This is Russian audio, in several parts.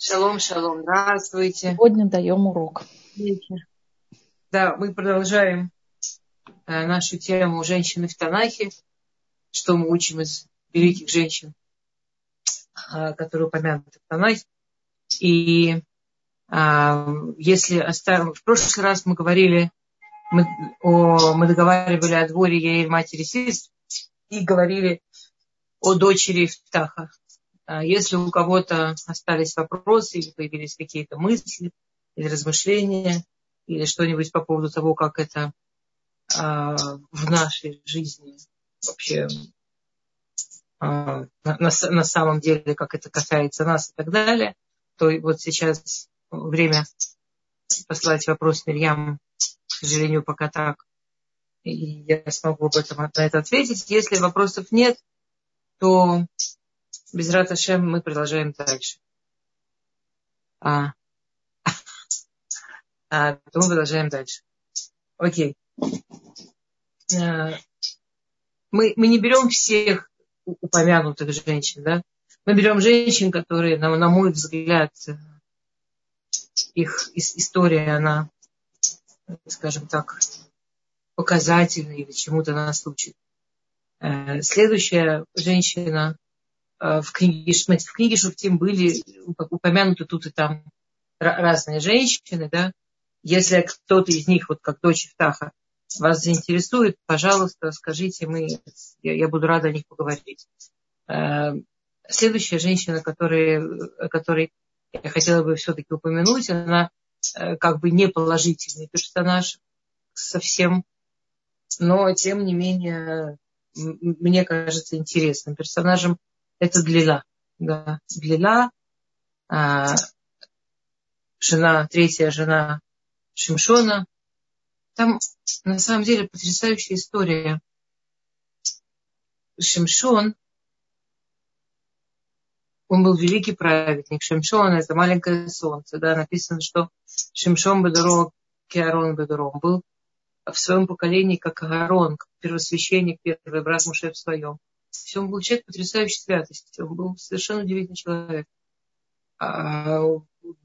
Шалом, шалом, здравствуйте. Сегодня даем урок. Да, мы продолжаем э, нашу тему «Женщины в Танахе», что мы учим из великих женщин, э, которые упомянуты в Танахе. И э, если оставим... В прошлый раз мы говорили, мы, о, мы договаривали о дворе Яэль матери Сис и говорили о дочери Ftаха. А если у кого-то остались вопросы или появились какие-то мысли или размышления, или что-нибудь по поводу того, как это а, в нашей жизни вообще а, на, самом деле, как это касается нас и так далее, то вот сейчас время послать вопрос Мирьям, к сожалению, пока так. И я смогу об этом на это ответить. Если вопросов нет, то без Раташем мы продолжаем дальше. А, а, то мы продолжаем дальше. Окей. А, мы, мы не берем всех упомянутых женщин, да? Мы берем женщин, которые, на, на мой взгляд, их история, она, скажем так, показательна или чему-то нас учит. Э, следующая женщина, в книге, в книге Шуфтим были упомянуты тут и там разные женщины, да. Если кто-то из них, вот как дочь Ифтаха, вас заинтересует, пожалуйста, скажите, мы, я, я буду рада о них поговорить. Э, следующая женщина, которая, которой я хотела бы все-таки упомянуть, она э, как бы не положительный персонаж совсем, но тем не менее, мне кажется, интересным персонажем это Длила. Да, Длила, а, жена, третья жена Шимшона. Там на самом деле потрясающая история. Шимшон, он был великий праведник. Шимшон – это маленькое солнце. Да, написано, что Шимшон Бедорог, Киарон Бедорог был в своем поколении как Аарон, первосвященник, первый брат Муше в своем. То он был человек потрясающей святости. Он был совершенно удивительный человек. А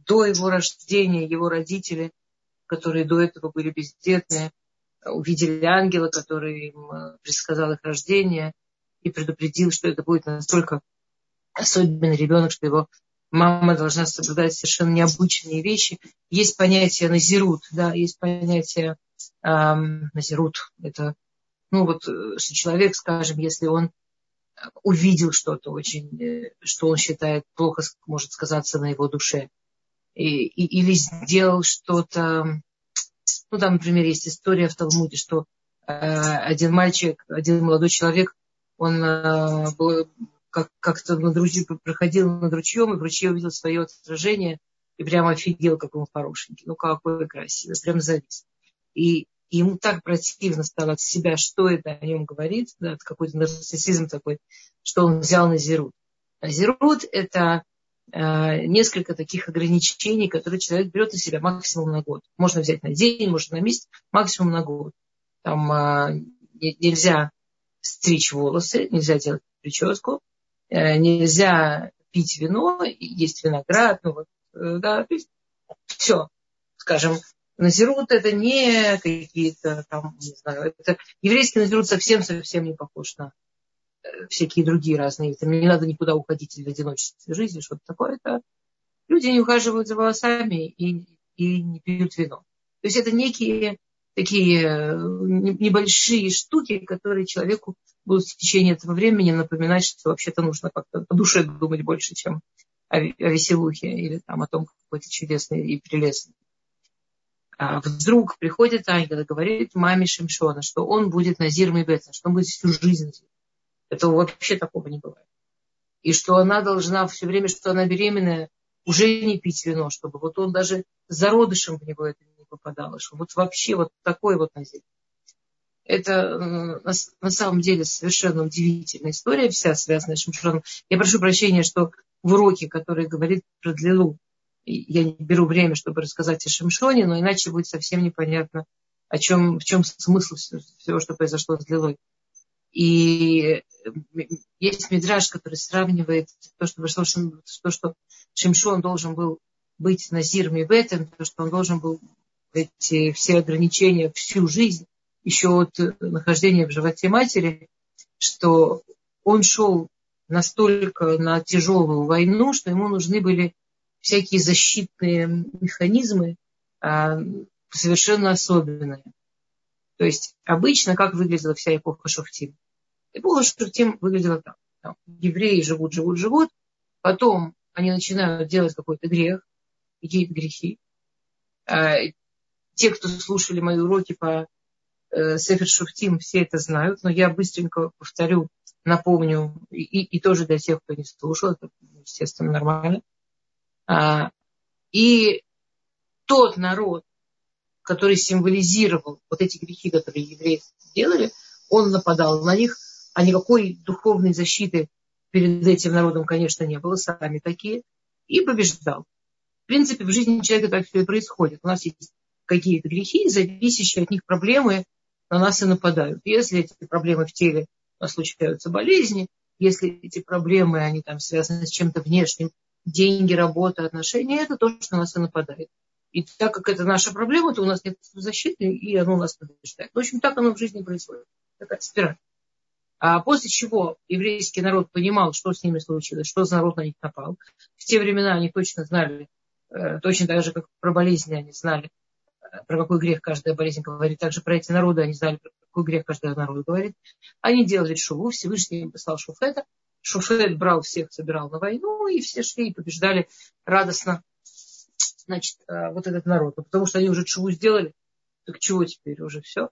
до его рождения его родители, которые до этого были бездетные, увидели ангела, который им э, предсказал их рождение и предупредил, что это будет настолько особенный ребенок, что его мама должна соблюдать совершенно необычные вещи. Есть понятие назирут, да, есть понятие эм, назирут. Это, ну вот, э, что человек, скажем, если он увидел что-то очень, э, что он считает плохо может сказаться на его душе. И, и, или сделал что-то, ну там, например, есть история в Талмуде, что э, один мальчик, один молодой человек, он э, был, как, как-то над ручьем, проходил над ручьем, и в ручье увидел свое отражение, и прямо офигел, как он хорошенький. Ну, какой красивый, прям завис. И и ему так противно стало от себя, что это о нем говорит, да, какой-то нарциссизм такой, что он взял на зерут. А зерут – это э, несколько таких ограничений, которые человек берет на себя максимум на год. Можно взять на день, можно на месяц, максимум на год. Там э, нельзя стричь волосы, нельзя делать прическу, э, нельзя пить вино, есть виноград, ну вот, э, да, все, скажем, Назирут это не какие-то там, не знаю, это еврейский назирут совсем-совсем не похож на э, всякие другие разные. Там не надо никуда уходить в одиночестве жизни, что-то такое. Это люди не ухаживают за волосами и, и не пьют вино. То есть это некие такие э, небольшие штуки, которые человеку будут в течение этого времени напоминать, что вообще-то нужно как-то по душе думать больше, чем о, о веселухе или там, о том, какой то чудесный и прелестный. А вдруг приходит ангел и говорит маме Шимшона, что он будет Назир Мибетна, что он будет всю жизнь. Этого вообще такого не бывает. И что она должна все время, что она беременная, уже не пить вино, чтобы вот он даже зародышем в него это не попадало, что вот вообще вот такой вот Назир. Это на, на самом деле совершенно удивительная история, вся связанная с Шимшоном. Я прошу прощения, что в уроке, который говорит про Длилу, я не беру время, чтобы рассказать о Шимшоне, но иначе будет совсем непонятно, о чем, в чем смысл всего, что произошло с Лилой. И есть мидраж, который сравнивает то, что, то, что Шимшон должен был быть Назиром и Бетом, то, что он должен был эти все ограничения всю жизнь, еще от нахождения в животе матери, что он шел настолько на тяжелую войну, что ему нужны были всякие защитные механизмы а, совершенно особенные. То есть обычно как выглядела вся эпоха Шуфтим? Эпоха Шуфтим выглядела так. Там, евреи живут, живут, живут, потом они начинают делать какой-то грех, какие-то грехи. А, те, кто слушали мои уроки по э, Сефер Шуфтим, все это знают, но я быстренько повторю, напомню, и, и тоже для тех, кто не слушал, это, естественно, нормально. А, и тот народ, который символизировал вот эти грехи, которые евреи делали, он нападал на них, а никакой духовной защиты перед этим народом, конечно, не было, сами такие, и побеждал. В принципе, в жизни человека так все и происходит. У нас есть какие-то грехи, зависящие от них проблемы на нас и нападают. Если эти проблемы в теле, у нас случаются болезни, если эти проблемы, они там связаны с чем-то внешним, деньги, работа, отношения, это то, что на нас и нападает. И так как это наша проблема, то у нас нет защиты, и оно у нас побеждает. В общем, так оно в жизни происходит. Такая спираль. А после чего еврейский народ понимал, что с ними случилось, что за народ на них напал. В те времена они точно знали, э, точно так же, как про болезни они знали, э, про какой грех каждая болезнь говорит. Также про эти народы они знали, про какой грех каждый народ говорит. Они делали шуву, Всевышний им послал шуфета. Шуфет брал всех, собирал на войну, и все шли и побеждали радостно значит, э, вот этот народ. Ну, потому что они уже чего сделали, так чего теперь уже все.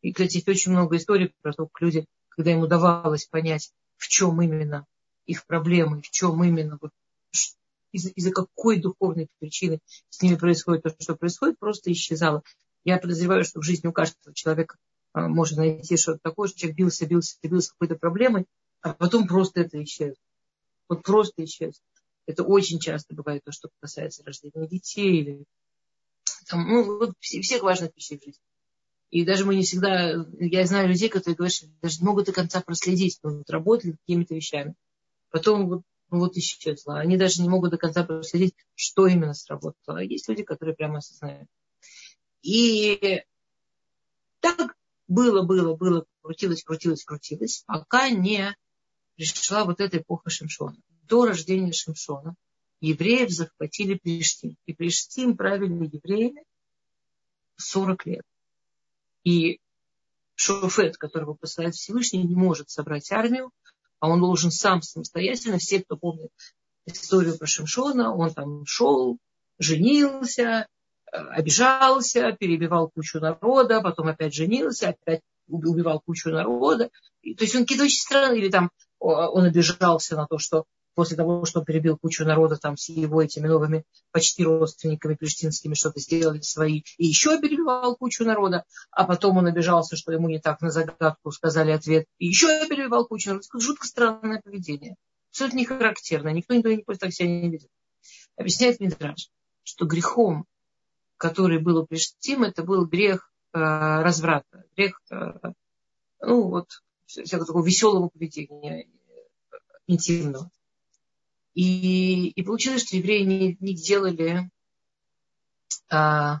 И, кстати, есть очень много историй про то, как люди, когда им удавалось понять, в чем именно их проблемы, в чем именно, вот, из- из-за какой духовной причины с ними происходит то, что происходит, просто исчезало. Я подозреваю, что в жизни у каждого человека э, можно найти что-то такое, что человек бился, бился, бился какой-то проблемой, а потом просто это исчезло. Вот просто исчезло. Это очень часто бывает то, что касается рождения детей или там, ну, вот всех важных вещей в жизни. И даже мы не всегда, я знаю людей, которые говорят, что даже не могут до конца проследить, но вот работали какими-то вещами. Потом вот, ну, вот исчезло. Они даже не могут до конца проследить, что именно сработало. А есть люди, которые прямо осознают. И так было, было, было, крутилось, крутилось, крутилось, пока не пришла вот эта эпоха Шимшона до рождения Шимшона евреев захватили Плештим. И Плештим правили евреями 40 лет. И Шофет, которого посылает Всевышний, не может собрать армию, а он должен сам самостоятельно, все, кто помнит историю про Шимшона, он там шел, женился, э, обижался, перебивал кучу народа, потом опять женился, опять убивал кучу народа. То есть он какие-то очень странные, или там он обижался на то, что после того, что он перебил кучу народа там с его этими новыми почти родственниками плештинскими, что-то сделали свои, и еще перебивал кучу народа, а потом он обижался, что ему не так на загадку сказали ответ, и еще перебивал кучу народа. Жутко странное поведение. Абсолютно не характерно. Никто никто не так себя не видит. Объясняет Мидраж, что грехом, который был у Плештим, это был грех э, разврата, грех, э, ну вот, всякого такого веселого поведения, э, интимного. И, и получилось, что евреи не, не делали а,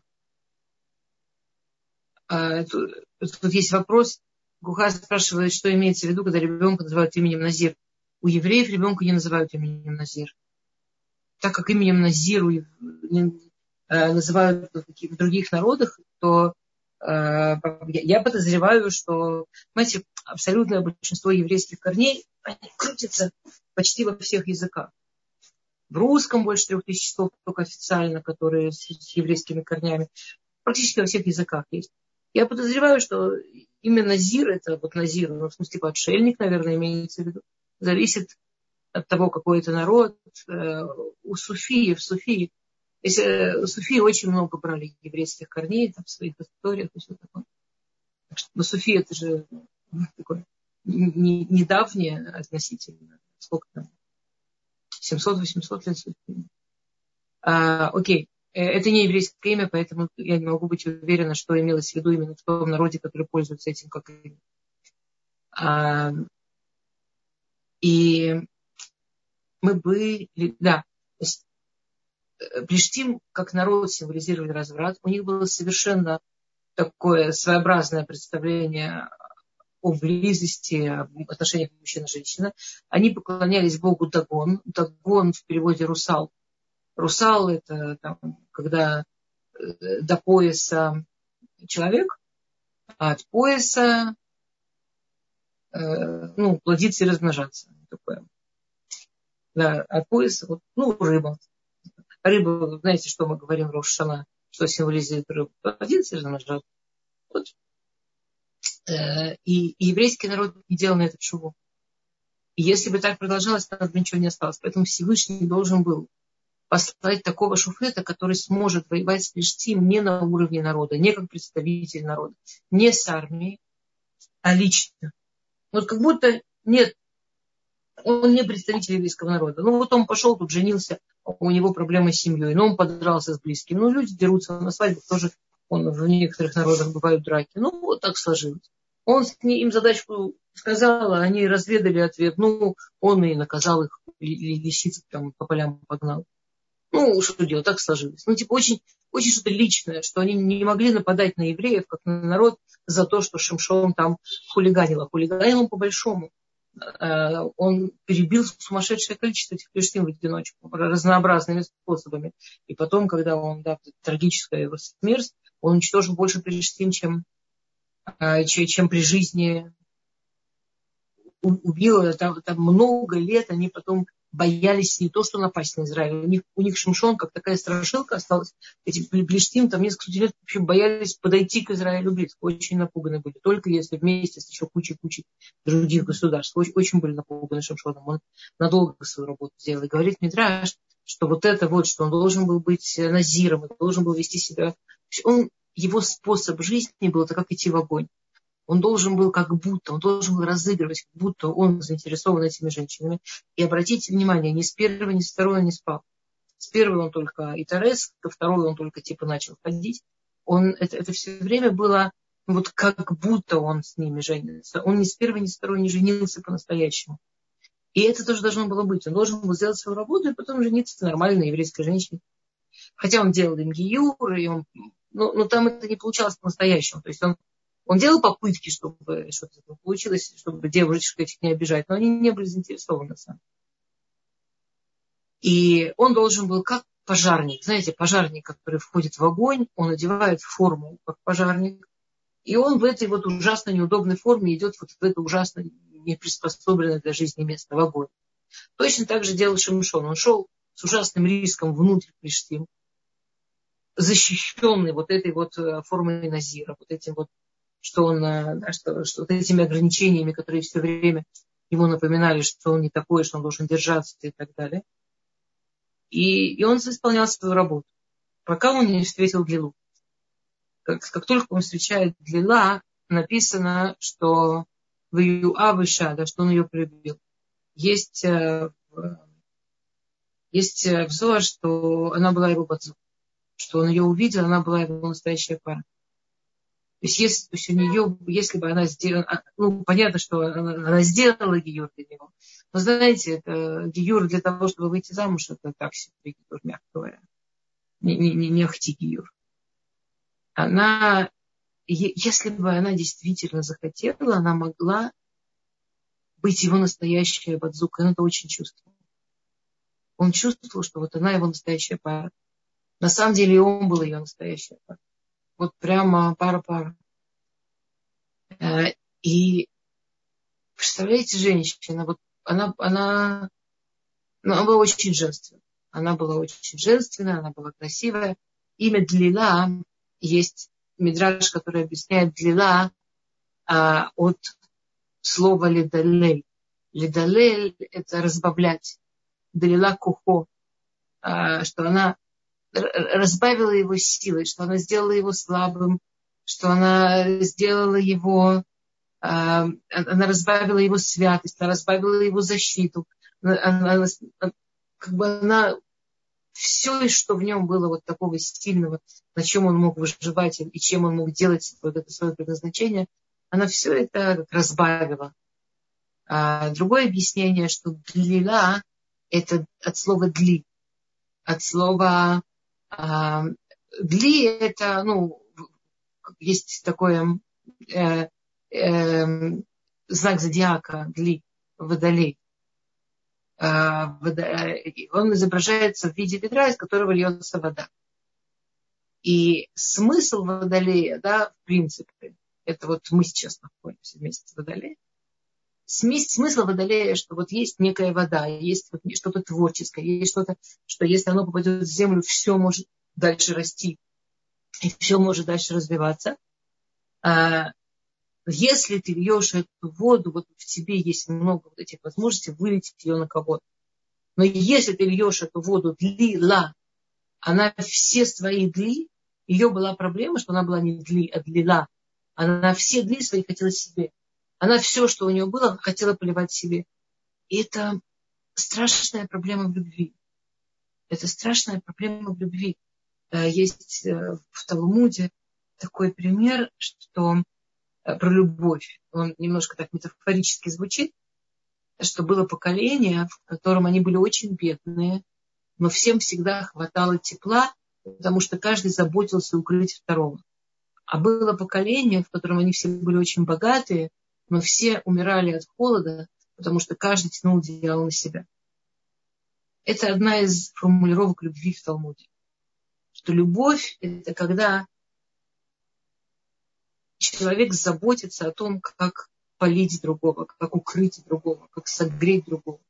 а, тут, тут есть вопрос. Гуха спрашивает, что имеется в виду, когда ребенка называют именем Назир. У евреев ребенка не называют именем Назир. Так как именем Назир а, называют в других народах, то я подозреваю, что, знаете, абсолютное большинство еврейских корней, они крутятся почти во всех языках. В русском больше трех тысяч слов только официально, которые с, еврейскими корнями. Практически во всех языках есть. Я подозреваю, что именно Зир, это вот Назир, ну, в смысле, типа отшельник, наверное, имеется в виду, зависит от того, какой это народ. Э, у Суфии, в Суфии, если, э, Суфии очень много брали еврейских корней там, в своих историях и все такое. Так что, но Суфия это же ну, такое недавнее относительно. Сколько там? 700-800 лет Суфии. А, окей, э, это не еврейское имя, поэтому я не могу быть уверена, что имелось в виду именно в том народе, который пользуется этим как имя. А, и мы были, да, Плештим, как народ, символизировали разврат. У них было совершенно такое своеобразное представление о близости, об отношениях мужчина и женщина. Они поклонялись богу Дагон. Дагон в переводе русал. Русал – это там, когда э, до пояса человек, а от пояса э, ну, плодиться и размножаться. Такое. Да, от пояса, вот, ну, рыба. Рыба, знаете, что мы говорим Рошана, что символизирует рыбу? И размножаться. Вот. Э, и, и еврейский народ не делал на это шуву. И если бы так продолжалось, то бы ничего не осталось. Поэтому Всевышний должен был послать такого шуфета, который сможет воевать с Плештим не на уровне народа, не как представитель народа, не с армией, а лично. Вот как будто нет, он не представитель еврейского народа. Ну вот он пошел, тут женился, у него проблемы с семьей, но он подрался с близким. Ну люди дерутся на свадьбах, тоже он, в некоторых народах бывают драки. Ну вот так сложилось. Он им задачку сказал, а они разведали ответ. Ну, он и наказал их, или лисиц там по полям погнал. Ну, что делать, так сложилось. Ну, типа, очень, очень что-то личное, что они не могли нападать на евреев, как на народ, за то, что Шимшон там хулиганил. А хулиганил он по-большому. Э, он перебил сумасшедшее количество этих плештин в одиночку, разнообразными способами. И потом, когда он, да, трагическая его смерть, он уничтожил больше плештин, чем, э, чем при жизни убил. Там, там много лет они потом боялись не то, что напасть на Израиль. У них, у них Шимшон, как такая страшилка осталась. Эти Плештим там несколько лет вообще боялись подойти к Израилю близко. Очень напуганы были. Только если вместе с еще кучей-кучей других государств. Очень, очень были напуганы Шимшоном. Он надолго свою работу сделал. И говорит Мидраш, что вот это вот, что он должен был быть назиром, должен был вести себя. Он, его способ жизни был это как идти в огонь. Он должен был как будто, он должен был разыгрывать, как будто он заинтересован этими женщинами. И обратите внимание, ни с первого, ни с второго не спал. С первой он только и Торес, ко второй он только типа начал ходить. Он, это, это все время было вот как будто он с ними женится. Он ни с первой, ни с второй не женился по-настоящему. И это тоже должно было быть. Он должен был сделать свою работу и потом жениться нормальной еврейской женщине. Хотя он делал им гиюр, и он, но, но там это не получалось по-настоящему. То есть он он делал попытки, чтобы что-то получилось, чтобы девушек этих не обижать, но они не были заинтересованы сами. И он должен был как пожарник. Знаете, пожарник, который входит в огонь, он одевает форму как пожарник, и он в этой вот ужасно неудобной форме идет вот в это ужасно неприспособленное для жизни место в огонь. Точно так же делал Шимшон. Он шел с ужасным риском внутрь Плештим, защищенный вот этой вот э, формой Назира, вот этим вот что он, э, что, что этими ограничениями, которые все время ему напоминали, что он не такой, что он должен держаться и так далее. И, и он исполнял свою работу, пока он не встретил Длилу. Как, как только он встречает Длила, написано, что в Юавыша, да, что он ее полюбил. Есть, э, есть э, взор, что она была его бацу, что он ее увидел, она была его настоящая пара. То есть, если, то есть у нее, если бы она сделала, ну, понятно, что она, сделала гиюр для него. Но знаете, это гиюр для того, чтобы выйти замуж, это так себе гиюр, мягко говоря. Не, не, не, не гиюр. Она, если бы она действительно захотела, она могла быть его настоящая бадзука. Он это очень чувствовал. Он чувствовал, что вот она его настоящая пара. На самом деле он был ее настоящая пара вот прямо пара-пара. Э, и представляете, женщина, вот она, она, ну, она была очень женственная. Она была очень женственная, она была красивая. Имя Длила есть мидраж, который объясняет Длила а, от слова ледалель. Ледалель – это разбавлять. Длила кухо, а, что она разбавила его силой, что она сделала его слабым, что она сделала его, а, она разбавила его святость, она разбавила его защиту. Она, как бы она все, что в нем было вот такого сильного, на чем он мог выживать и чем он мог делать вот это свое предназначение, она все это разбавила. А другое объяснение, что длила – это от слова дли. От слова дли – это, ну, есть такое э, э, знак зодиака дли, водолей. А, он изображается в виде ведра, из которого льется вода. И смысл водолея, да, в принципе, это вот мы сейчас находимся вместе с водолеем, смысл водолея, что вот есть некая вода, есть вот что-то творческое, есть что-то, что если оно попадет в землю, все может дальше расти, и все может дальше развиваться. А, если ты льешь эту воду, вот в тебе есть много вот этих возможностей вылить ее на кого-то. Но если ты льешь эту воду длила, она все свои дли, ее была проблема, что она была не дли, а длила. Она все дли свои хотела себе. Она все, что у нее было, хотела поливать себе. И это страшная проблема в любви. Это страшная проблема в любви. Э, есть э, в Талмуде такой пример, что э, про любовь. Он немножко так метафорически звучит, что было поколение, в котором они были очень бедные, но всем всегда хватало тепла, потому что каждый заботился укрыть второго. А было поколение, в котором они все были очень богатые, но все умирали от холода, потому что каждый тянул одеяло на себя. Это одна из формулировок любви в Талмуде. Что любовь – это когда человек заботится о том, как полить другого, как укрыть другого, как согреть другого.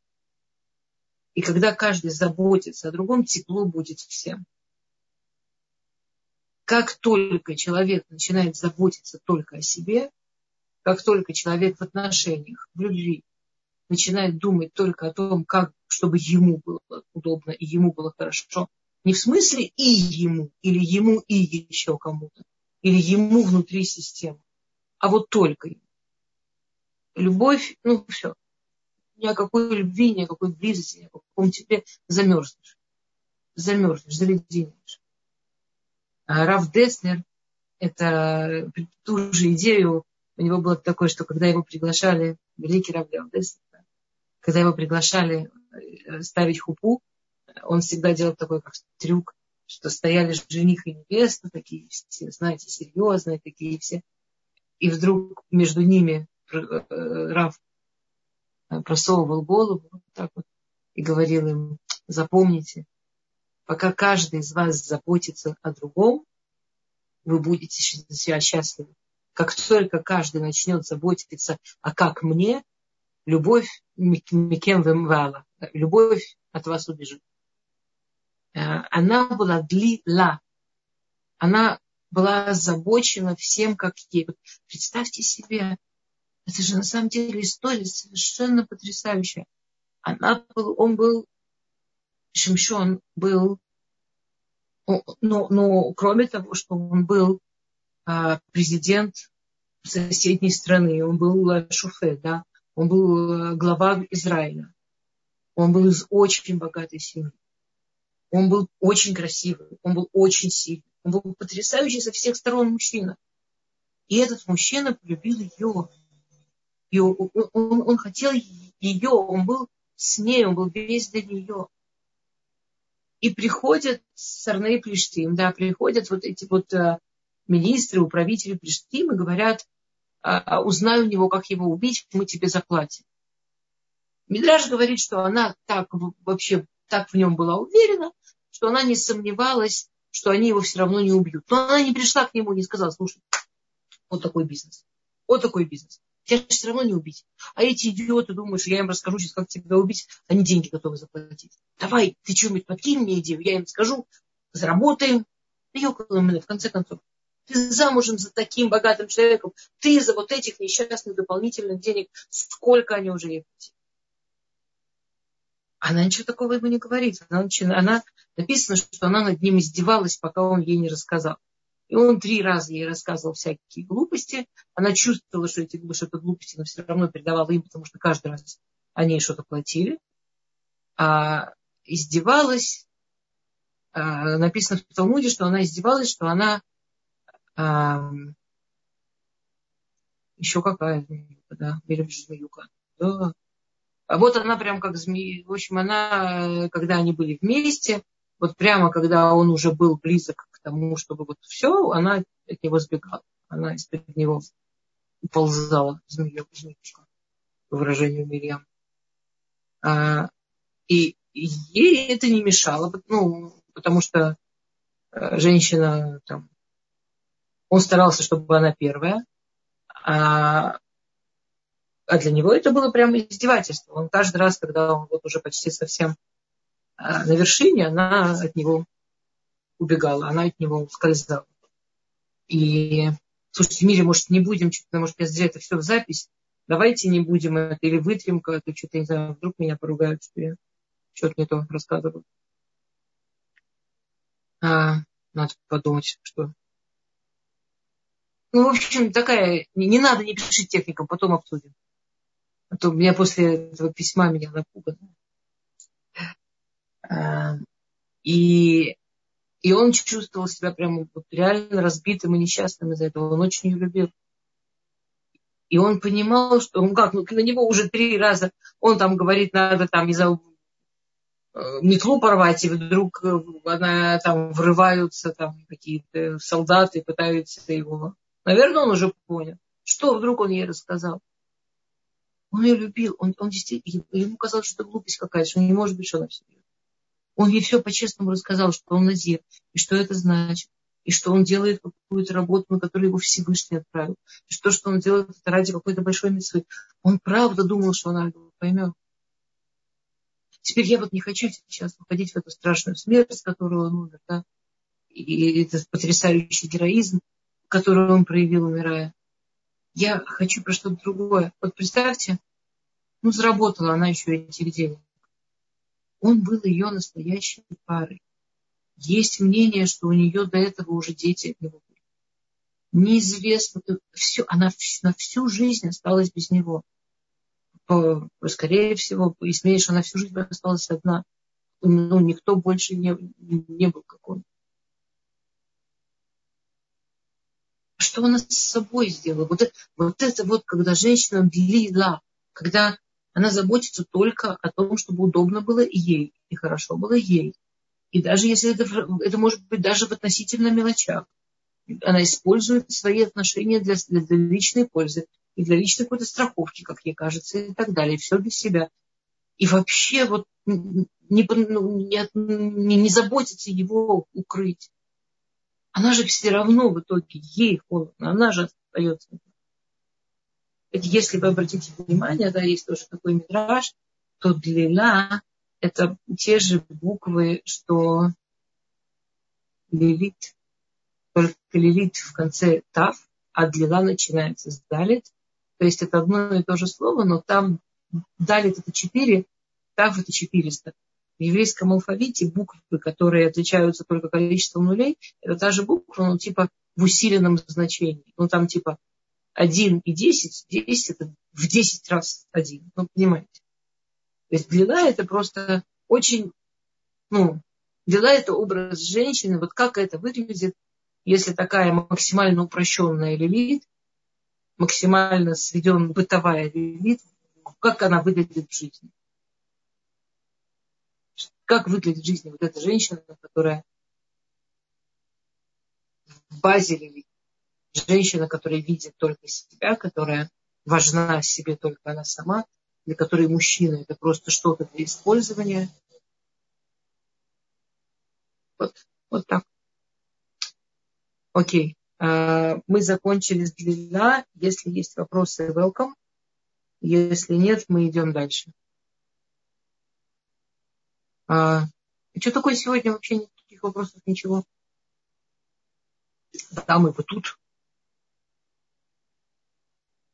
И когда каждый заботится о другом, тепло будет всем. Как только человек начинает заботиться только о себе, как только человек в отношениях, в любви начинает думать только о том, как, чтобы ему было удобно и ему было хорошо, не в смысле и ему, или ему и еще кому-то, или ему внутри системы, а вот только ему. Любовь, ну все, ни о какой любви, ни о какой близости, ни о каком тебе замерзнешь. Замерзнешь, заледенеешь. А Раф Деснер, это ту же идею, у него было такое, что когда его приглашали, великий Раф Деснер, когда его приглашали э, ставить хупу, он всегда делал такой как трюк, что стояли жених и невеста, такие все, знаете, серьезные, такие все. И вдруг между ними э, Раф просовывал голову вот так вот и говорил им, запомните, пока каждый из вас заботится о другом, вы будете себя счастливы. Как только каждый начнет заботиться, а как мне, любовь микем вемвала, любовь от вас убежит. Э, она была длила, она была озабочена всем, как ей. Представьте себе, это же на самом деле история совершенно потрясающая. Она был, он был, Шимшон был, но, но кроме того, что он был президент соседней страны, он был шуфе, да, он был э, глава Израиля, он был из очень богатой семьи, он был очень красивый, он был очень сильный, он был потрясающий со всех сторон мужчина. И этот мужчина полюбил ее. И он, он, он хотел ее, он был с ней, он был весь для нее. И приходят Сарней Плештим, да, приходят вот эти вот а, министры, управители Плештим и говорят, а, узнай у него, как его убить, мы тебе заплатим. Мидраж говорит, что она так вообще так в нем была уверена, что она не сомневалась, что они его все равно не убьют. Но она не пришла к нему и не сказала, слушай, вот такой бизнес. Вот такой бизнес. Тебя же все равно не убить. А эти идиоты думают, что я им расскажу сейчас, как тебя убить, они деньги готовы заплатить. Давай, ты что-нибудь подкинь мне идею, я им скажу, заработаем. И в конце концов, ты замужем за таким богатым человеком, ты за вот этих несчастных дополнительных денег, сколько они уже ей платили. Она ничего такого ему не говорит. Она, она написано, что она над ним издевалась, пока он ей не рассказал. И он три раза ей рассказывал всякие глупости. Она чувствовала, что, эти, что это глупости, но все равно передавала им, потому что каждый раз они что-то платили. А издевалась. А, написано в Талмуде, что она издевалась, что она а, еще какая змеюка, да, или змеюка. да. А вот она прям как змея. В общем, она, когда они были вместе, вот прямо когда он уже был близок к тому, чтобы вот все, она от него сбегала. Она из-под него уползала, змея, змеюшка, по выражению Мирьям. А, и ей это не мешало, ну, потому что э, женщина там, он старался, чтобы она первая, а, а для него это было прямо издевательство. Он каждый раз, когда он вот уже почти совсем а, на вершине, она от него убегала, она от него скользала. И, слушайте, Мире, может, не будем, что-то, может, я зря это все в запись, давайте не будем это, или вытрем как-то, что-то, не знаю, вдруг меня поругают, что я что-то не то рассказываю. А, надо подумать, что... Ну, в общем, такая, не, не надо, не пишите техникам, потом обсудим. А то у меня после этого письма меня напугано. А, и, и он чувствовал себя прям вот реально разбитым и несчастным из-за этого. Он очень ее любил. И он понимал, что он как, ну, на него уже три раза, он там говорит, надо там, знаю, э, метлу порвать, и вдруг э, она там врываются там какие-то солдаты, пытаются его. Наверное, он уже понял. Что вдруг он ей рассказал? Он ее любил, он, он действительно, ему казалось, что это глупость какая-то, что не может быть, что она все Он ей все по-честному рассказал, что он назир, и что это значит, и что он делает какую-то работу, на которую его Всевышний отправил, и что, что он делает это ради какой-то большой митцвы. Он правда думал, что она его поймет. Теперь я вот не хочу сейчас уходить в эту страшную смерть, которую он умер, да, и этот потрясающий героизм, который он проявил, умирая. Я хочу про что-то другое. Вот представьте, ну, заработала она еще этих денег. Он был ее настоящей парой. Есть мнение, что у нее до этого уже дети от него были. Неизвестно. Все, она на всю жизнь осталась без него. По, скорее всего, пояснее, что она всю жизнь осталась одна. Ну, никто больше не, не был, как он. Что она с собой сделала. Вот это вот, это вот когда женщина длила, когда она заботится только о том, чтобы удобно было ей, и хорошо было ей. И даже если это, это может быть даже в относительно мелочах. Она использует свои отношения для, для, для личной пользы и для личной какой-то страховки, как ей кажется, и так далее. Все для себя. И вообще вот не, ну, не, не, не заботится его укрыть. Она же все равно в итоге, ей холодно, она же остается. Если вы обратите внимание, да, есть тоже такой мидраж, то длина – это те же буквы, что лилит, только лилит в конце тав, а длина начинается с далит. То есть это одно и то же слово, но там далит это четыре, тав это четыреста еврейском алфавите буквы, которые отличаются только количеством нулей, это та же буква, но типа в усиленном значении. Ну там типа 1 и 10, 10 это в 10 раз 1. Ну, понимаете. То есть длина это просто очень, ну, длина это образ женщины, вот как это выглядит, если такая максимально упрощенная лилит, максимально сведенная бытовая лилит, как она выглядит в жизни как выглядит в жизни вот эта женщина, которая в базе любит. Женщина, которая видит только себя, которая важна себе только она сама, для которой мужчина это просто что-то для использования. Вот, вот так. Окей. А, мы закончили с длина. Если есть вопросы, welcome. Если нет, мы идем дальше. А, что такое сегодня? Вообще никаких вопросов, ничего. Мы вот тут.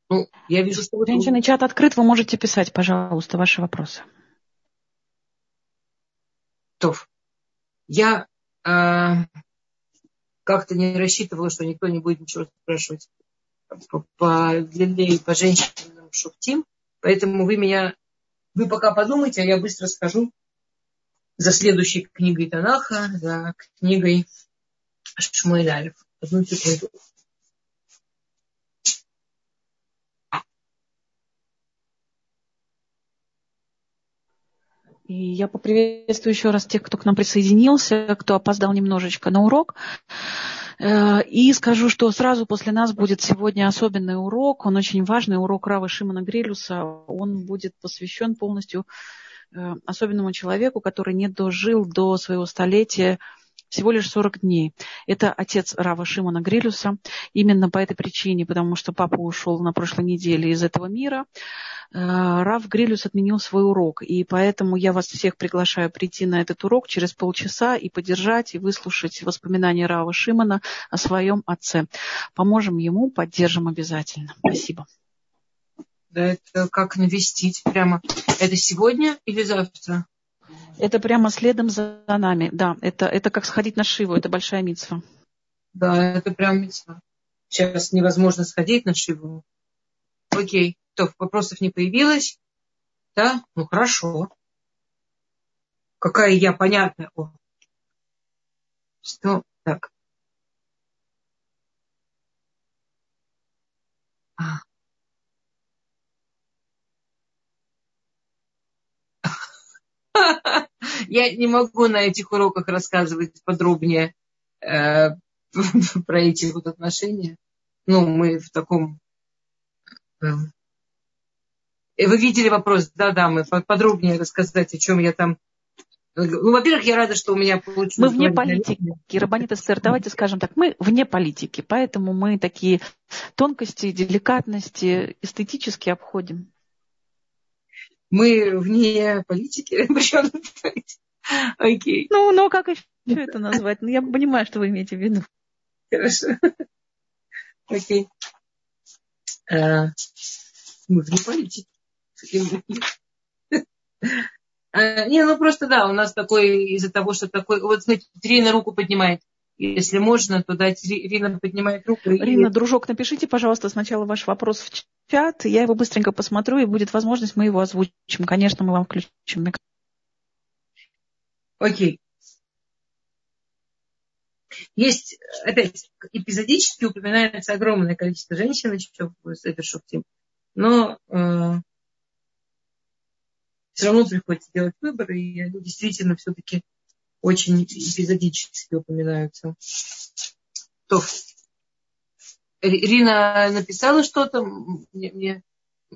Ну, я вижу, что... Женщины, чат открыт, вы можете писать, пожалуйста, ваши вопросы. Тоф. Я э, как-то не рассчитывала, что никто не будет ничего спрашивать по, по длине по женщинам шуфтим. Поэтому вы меня, вы пока подумайте, а я быстро скажу, за следующей книгой Танаха, за книгой Шмуэль. Одну секунду. И я поприветствую еще раз тех, кто к нам присоединился, кто опоздал немножечко на урок. Э, и скажу, что сразу после нас будет сегодня особенный урок. Он очень важный, урок Равы Шимона Грилюса. Он будет посвящен полностью особенному человеку, который не дожил до своего столетия всего лишь 40 дней. Это отец Рава Шимона Грилюса. Именно по этой причине, потому что папа ушел на прошлой неделе из этого мира, э, Рав Грилюс отменил свой урок. И поэтому я вас всех приглашаю прийти на этот урок через полчаса и поддержать, и выслушать воспоминания Рава Шимона о своем отце. Поможем ему, поддержим обязательно. Спасибо. Да, это как навестить прямо. Это сегодня или завтра? Это прямо следом за нами. Да, это, это как сходить на Шиву, это большая митсва. Да, это прям митсва. Сейчас невозможно сходить на Шиву. Окей, то вопросов не появилось. Да, ну хорошо. Какая я понятная. О. Что? Так. А. Я не могу на этих уроках рассказывать подробнее э, про эти вот отношения. Ну, мы в таком... Э, вы видели вопрос? Да-да, мы подробнее рассказать, о чем я там ну, во-первых, я рада, что у меня получилось. Мы вне политики. Рабанит СССР, давайте скажем так, мы вне политики, поэтому мы такие тонкости, деликатности эстетически обходим. Мы вне политики, причем Окей. Ну, ну, как еще это назвать? Ну, я понимаю, что вы имеете в виду. Хорошо. Окей. А, мы вне политики. А, не, ну просто да, у нас такой, из-за того, что такой, вот смотрите, Рина руку поднимает. Если можно, то дать Рина поднимает руку. Рина, и... дружок, напишите, пожалуйста, сначала ваш вопрос в чат, я его быстренько посмотрю, и будет возможность, мы его озвучим. Конечно, мы вам включим микрофон. Окей. Есть, опять, эпизодически упоминается огромное количество женщин, еще Шуктим, но э, все равно приходится делать выбор, и действительно все-таки очень эпизодически упоминаются. То, Рина написала что-то, мне, мне,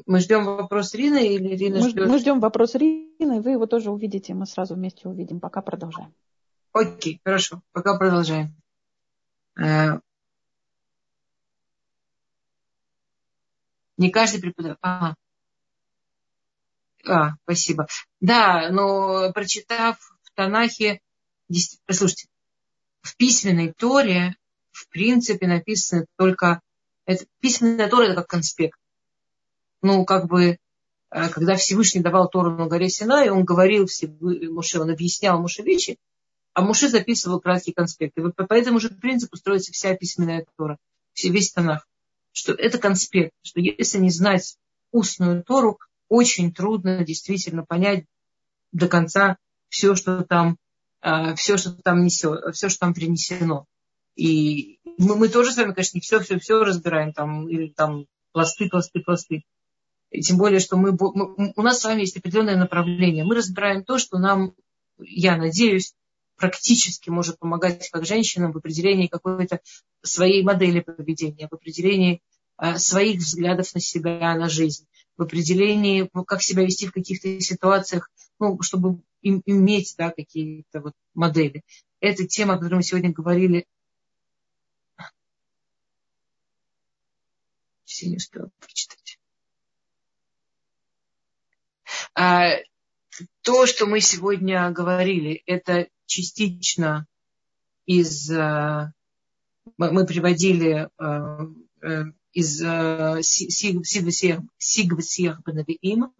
мы ждем вопрос Рины или Рина мы, ждет? Мы ждем вопрос Рины, вы его тоже увидите, мы сразу вместе увидим. Пока продолжаем. Окей, хорошо, пока продолжаем. Э, не каждый преподаватель. Ага. А, спасибо. Да, но прочитав в Танахе Послушайте, в письменной Торе, в принципе, написано только... Это, письменная Тора – это как конспект. Ну, как бы, э, когда Всевышний давал Тору на горе Синай, он говорил Муше, он объяснял Муше вещи, а Муше записывал краткий конспект. И вот по этому же принципу строится вся письменная Тора, весь Танах. Что это конспект, что если не знать устную Тору, очень трудно действительно понять до конца все, что там все, что там несет, все, что там принесено. И мы, мы тоже с вами, конечно, не все, все, все разбираем, там, или там пласты, пласты, пласты. И тем более, что мы, мы, у нас с вами есть определенное направление. Мы разбираем то, что нам, я надеюсь, практически может помогать как женщинам в определении какой-то своей модели поведения, в определении э, своих взглядов на себя, на жизнь, в определении, как себя вести в каких-то ситуациях, ну, чтобы иметь да, какие-то вот модели. Это тема, о которой мы сегодня говорили. Все не успела прочитать. А, то, что мы сегодня говорили, это частично из... А, мы приводили а, э, из Сигвасиях Банавиим,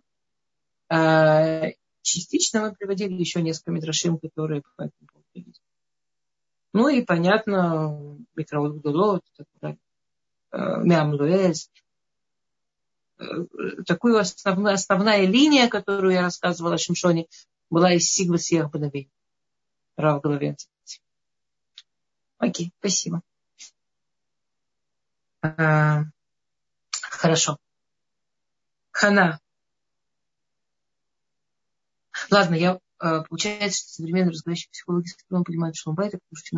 Частично мы приводили еще несколько мидрашим, которые по этому поводу Ну и понятно, Микроот Гдулот, Мям Луэс. Такую основная, основная линия, которую я рассказывала о Шимшоне, была из Сигва Сиях Банавей. Рав Головенцев. Окей, спасибо. А, хорошо. Хана, Ладно, я э, получается, что современные разговаривающие психологи он понимают, что он байт, потому что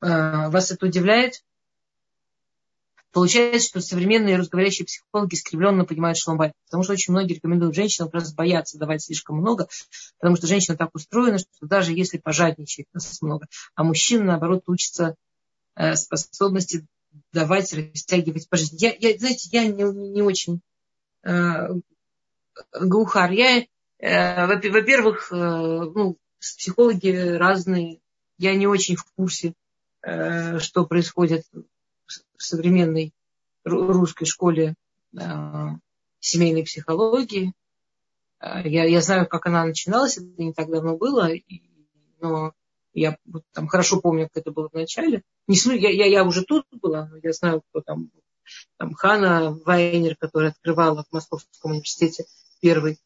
ну, вас это удивляет? Получается, что современные разговаривающие психологи искривленно понимают шломбайт, потому что очень многие рекомендуют женщинам просто бояться давать слишком много, потому что женщина так устроена, что даже если пожадничает нас много, а мужчина, наоборот, учится э, способности давать, растягивать по. Я, я, знаете, я не, не очень э, глухар. Я, э, во-первых, э, ну, психологи разные. Я не очень в курсе, э, что происходит в современной русской школе семейной психологии. Я, я знаю, как она начиналась, это не так давно было, но я там хорошо помню, как это было в начале. Не, я, я, я уже тут была, но я знаю, кто там Там Хана Вайнер, которая открывала в Московском университете первый,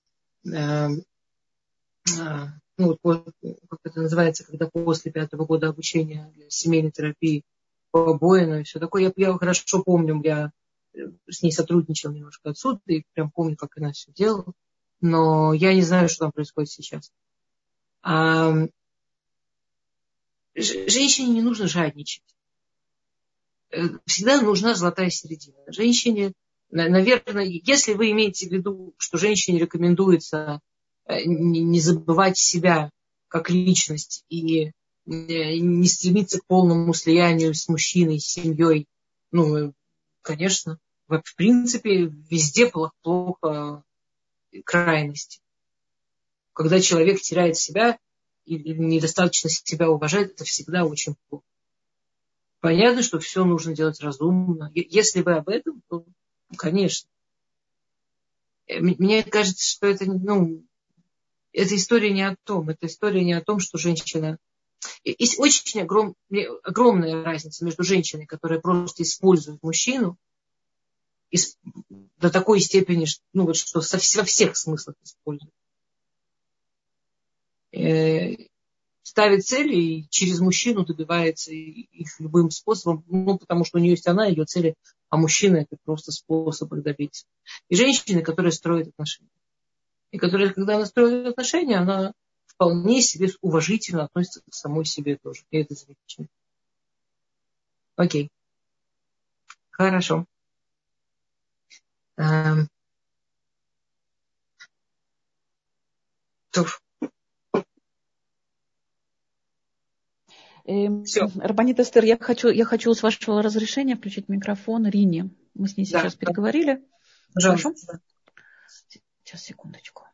э, э, ну, как это называется, когда после пятого года обучения семейной терапии по Боину и все такое. Я, я хорошо помню, я с ней сотрудничала немножко отсюда и прям помню, как она все делала. Но я не знаю, что там происходит сейчас. А, женщине не нужно жадничать. Э, всегда нужна золотая середина. Женщине, наверное, если вы имеете в виду, что женщине рекомендуется э, не забывать себя как личность и э, не стремиться к полному слиянию с мужчиной, с семьей, ну, конечно, в принципе, везде плохо, плохо крайности. Когда человек теряет себя, или недостаточно себя уважает, это всегда очень плохо. Понятно, что все нужно делать разумно. Если вы об этом, то, ну, конечно. Э, мне кажется, что это, ну, эта история не о том. Это история не о том, что женщина... Есть очень огром... огромная разница между женщиной, которая просто использует мужчину, и до такой степени, ну, вот, что во всех смыслах использует. Э, ставит цели и через мужчину добивается их любым способом, ну, потому что у нее есть она, ее цели, а мужчина это просто способ их добиться. И женщины, которые строят отношения. И которые, когда она строит отношения, она вполне себе уважительно относится к самой себе тоже. И это замечательно. Окей. Хорошо. Эм. Туф. Эм, Все. Рабанит Эстер, я хочу, я хочу с вашего разрешения включить микрофон Рине. Мы с ней сейчас да, переговорили. Пожалуйста. Хорошо? Сейчас, секундочку.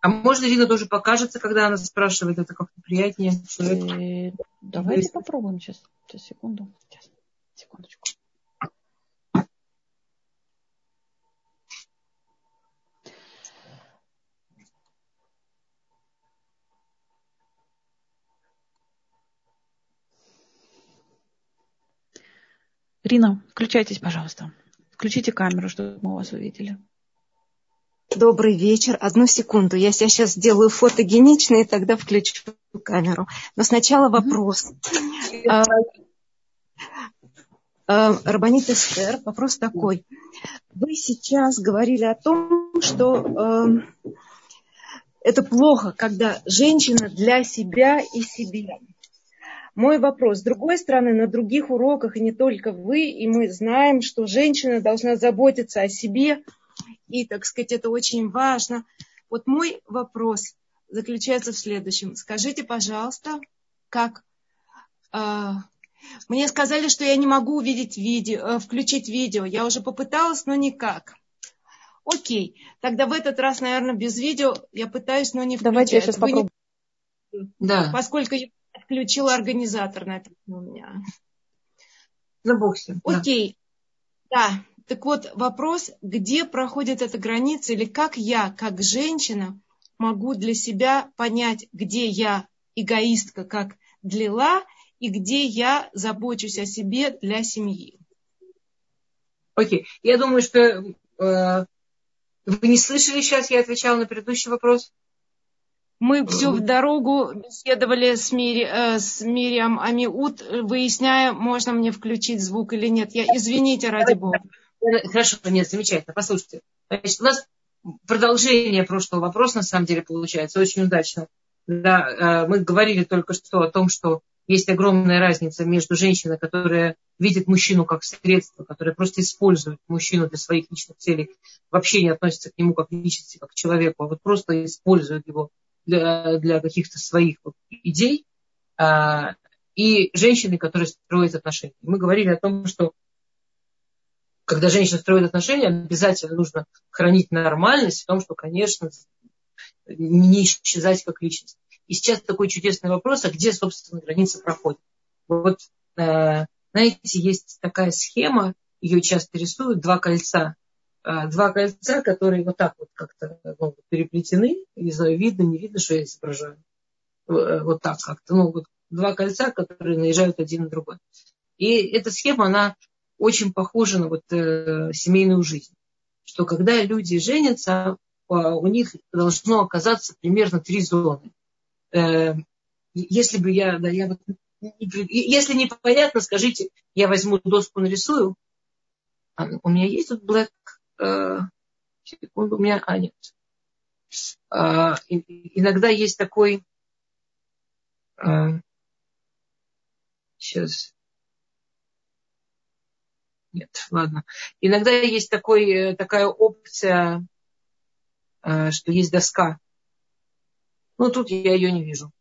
А можно Рина тоже покажется, когда она спрашивает, это как-то приятнее? Человек... Э, давайте попробуем сейчас. Сейчас, секунду. Сейчас, секундочку. Рина, включайтесь, пожалуйста. Включите камеру, чтобы мы вас увидели. Добрый вечер. Одну секунду. Я сейчас сделаю фотогенично и тогда включу камеру. Но сначала вопрос. Mm-hmm. Рабанит Эстер, вопрос такой. Вы сейчас говорили о том, что э, это плохо, когда женщина для себя и себя. Мой вопрос. С другой стороны, на других уроках, и не только вы, и мы знаем, что женщина должна заботиться о себе, и, так сказать, это очень важно. Вот мой вопрос заключается в следующем. Скажите, пожалуйста, как... Э, мне сказали, что я не могу увидеть видео, э, включить видео. Я уже попыталась, но никак. Окей, тогда в этот раз, наверное, без видео я пытаюсь, но не включать. Давайте я сейчас попробую. Не... Да. Поскольку включил организатор на это у меня. Боксе. Окей. Да. да. Так вот, вопрос, где проходит эта граница или как я, как женщина, могу для себя понять, где я эгоистка, как длила, и где я забочусь о себе для семьи. Окей. Я думаю, что э, вы не слышали сейчас, я отвечала на предыдущий вопрос. Мы всю дорогу беседовали с, Мири, э, с Мириам Амиут, выясняя, можно мне включить звук или нет. Я извините, ради бога. Хорошо, нет, замечательно. Послушайте. Значит, у нас продолжение прошлого вопроса, на самом деле, получается очень удачно. Да, э, мы говорили только что о том, что есть огромная разница между женщиной, которая видит мужчину как средство, которая просто использует мужчину для своих личных целей, вообще не относится к нему как к личности, как к человеку, а вот просто использует его для, каких-то своих вот идей, а, и женщины, которые строят отношения. Мы говорили о том, что когда женщина строит отношения, обязательно нужно хранить нормальность в том, что, конечно, не исчезать как личность. И сейчас такой чудесный вопрос, а где, собственно, граница проходит? Вот, э, знаете, есть такая схема, ее часто рисуют, два кольца. Э, два кольца, которые вот так вот как-то ну, переплетены, не знаю, видно, не видно, что я изображаю. Э, вот так как-то. Ну, вот два кольца, которые наезжают один на другой. И эта схема, она очень похожа на вот, э, семейную жизнь. Что когда люди женятся, э, у них должно оказаться примерно три зоны. Э, если бы я, да, я вот, если непонятно, скажите, я возьму доску, нарисую. А, у меня есть тут black, э, секунду, у меня, а нет. А, иногда есть такой, а, сейчас, нет, ладно. Иногда есть такой, э, такая опция, э, что есть доска. Ну, тут я ее не вижу.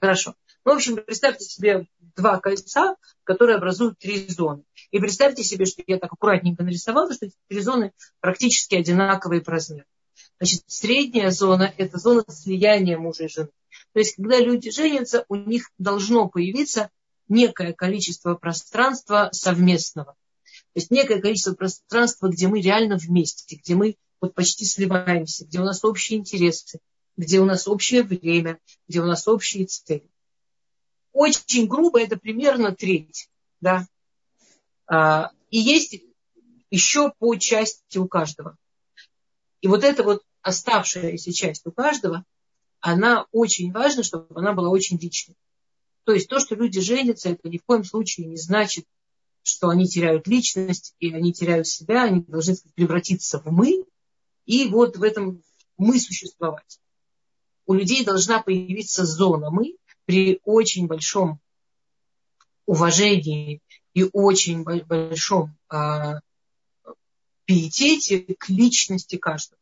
Хорошо. В общем, представьте себе два кольца, которые образуют три зоны. И представьте себе, что я так аккуратненько нарисовала, что эти три зоны практически одинаковые по размеру. Значит, средняя зона – это зона слияния мужа и жены. То есть, когда люди женятся, у них должно появиться некое количество пространства совместного. То есть некое количество пространства, где мы реально вместе, где мы вот почти сливаемся, где у нас общие интересы, где у нас общее время, где у нас общие цели. Очень грубо это примерно треть. Да? А, и есть еще по части у каждого. И вот эта вот оставшаяся часть у каждого, она очень важна, чтобы она была очень личной. То есть то, что люди женятся, это ни в коем случае не значит, что они теряют личность, и они теряют себя, они должны превратиться в мы, и вот в этом мы существовать. У людей должна появиться зона мы при очень большом уважении и очень большом э, пиетете к личности каждого.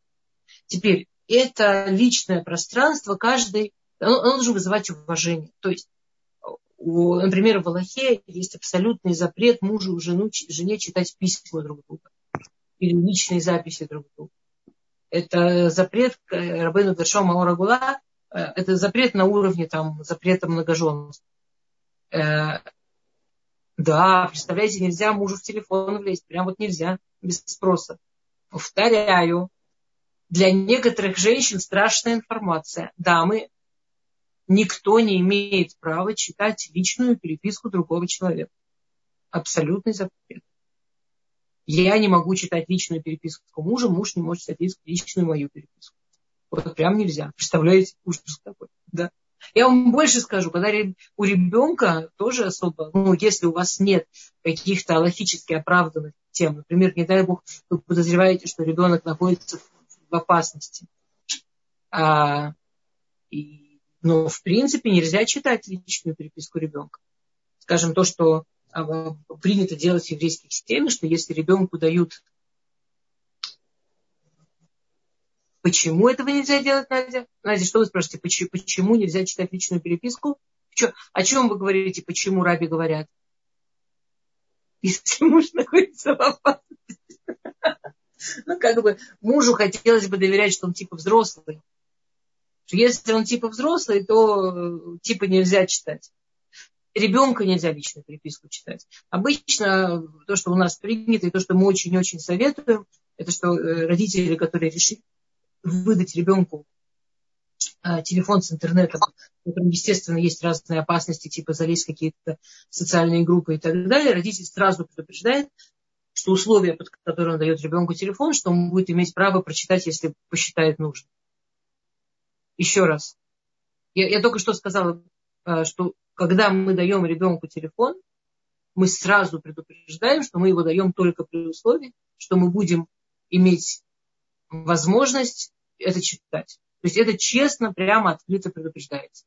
Теперь, это личное пространство, каждый, оно, оно должно вызывать уважение. То есть у, например, в Аллахе есть абсолютный запрет мужу и жену, жене читать письма друг друга или личные записи друг друга. Это запрет э, Рабыну Гершома Маорагула, э, это запрет на уровне там, запрета многоженности. Э, да, представляете, нельзя мужу в телефон влезть, прям вот нельзя, без спроса. Повторяю, для некоторых женщин страшная информация. Дамы, никто не имеет права читать личную переписку другого человека. Абсолютный запрет. Я не могу читать личную переписку мужа, муж не может читать личную мою переписку. Вот прям нельзя. Представляете, ужас такой. Да. Я вам больше скажу, когда у ребенка тоже особо, ну, если у вас нет каких-то аллахически оправданных тем, например, не дай бог, вы подозреваете, что ребенок находится в опасности, а, и но, в принципе, нельзя читать личную переписку ребенка. Скажем, то, что а, принято делать в еврейской системе, что если ребенку дают... Почему этого нельзя делать, Надя? Надя, что вы спрашиваете? Почему, почему нельзя читать личную переписку? О чем вы говорите, почему раби говорят? Если муж находится в опасности. Ну, как бы мужу хотелось бы доверять, что он типа взрослый если он типа взрослый, то типа нельзя читать. Ребенка нельзя личную переписку читать. Обычно то, что у нас принято, и то, что мы очень-очень советуем, это что э, родители, которые решили выдать ребенку э, телефон с интернетом, в котором, естественно, есть разные опасности, типа залезть в какие-то социальные группы и так далее, родитель сразу предупреждает, что условия, под которые он дает ребенку телефон, что он будет иметь право прочитать, если посчитает нужным. Еще раз. Я, я только что сказала, э, что когда мы даем ребенку телефон, мы сразу предупреждаем, что мы его даем только при условии, что мы будем иметь возможность это читать. То есть это честно, прямо, открыто предупреждается.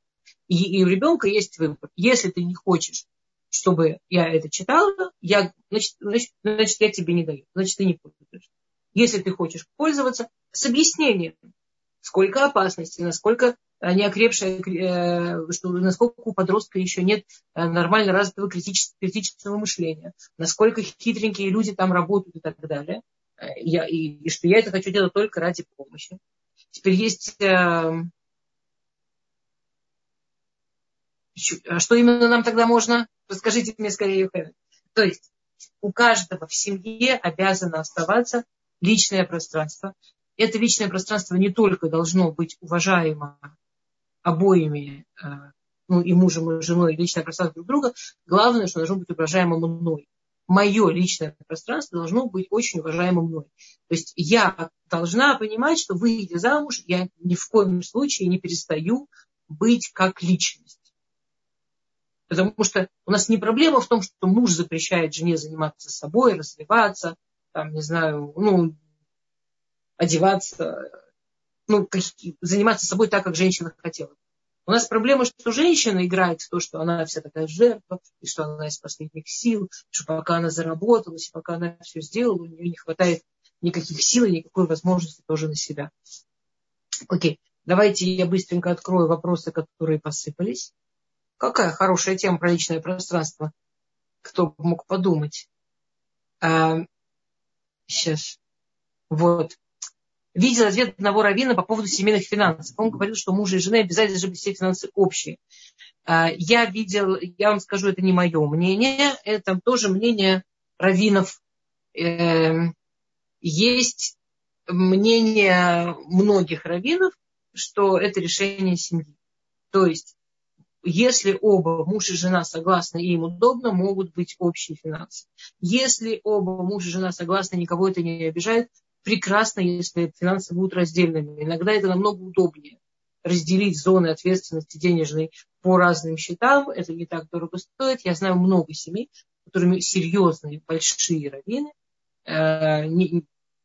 И, и у ребенка есть выбор. Если ты не хочешь, чтобы я это читала, я, значит, значит, значит, я тебе не даю. Значит, ты не пользуешься. Если ты хочешь пользоваться, с объяснением, сколько опасностей, насколько неокрепшая, э, что, насколько у подростка еще нет э, нормально развитого критического мышления, насколько хитренькие люди там работают и так далее. Э, я, и, и что я это хочу делать только ради помощи. Теперь есть... Э, что именно нам тогда можно? Расскажите мне скорее, То есть у каждого в семье обязано оставаться личное пространство. Это личное пространство не только должно быть уважаемо обоими, э, ну и мужем, и женой, и личное пространство друг друга, главное, что должно быть уважаемо мной. Мое личное пространство должно быть очень уважаемо мной. То есть я должна понимать, что выйдя замуж, я ни в коем случае не перестаю быть как личность. Потому что у нас не проблема в том, что муж запрещает жене заниматься собой, развиваться, там, не знаю, ну, одеваться, ну, заниматься собой так, как женщина хотела. У нас проблема, что женщина играет в то, что она вся такая жертва, и что она из последних сил, что пока она заработалась, и пока она все сделала, у нее не хватает никаких сил и никакой возможности тоже на себя. Окей, давайте я быстренько открою вопросы, которые посыпались. Какая хорошая тема про личное пространство. Кто мог подумать? А, сейчас. Вот. Видел ответ одного раввина по поводу семейных финансов. Он говорил, что муж и жена обязательно должны быть все финансы общие. А, я видел, я вам скажу, это не мое мнение, это тоже мнение раввинов. Эм, есть мнение многих раввинов, что это решение семьи. То есть если оба муж и жена согласны и им удобно, могут быть общие финансы. Если оба муж и жена согласны, никого это не обижает, прекрасно, если финансы будут раздельными. Иногда это намного удобнее разделить зоны ответственности денежной по разным счетам. Это не так дорого стоит. Я знаю много семей, которыми серьезные большие раввины, э,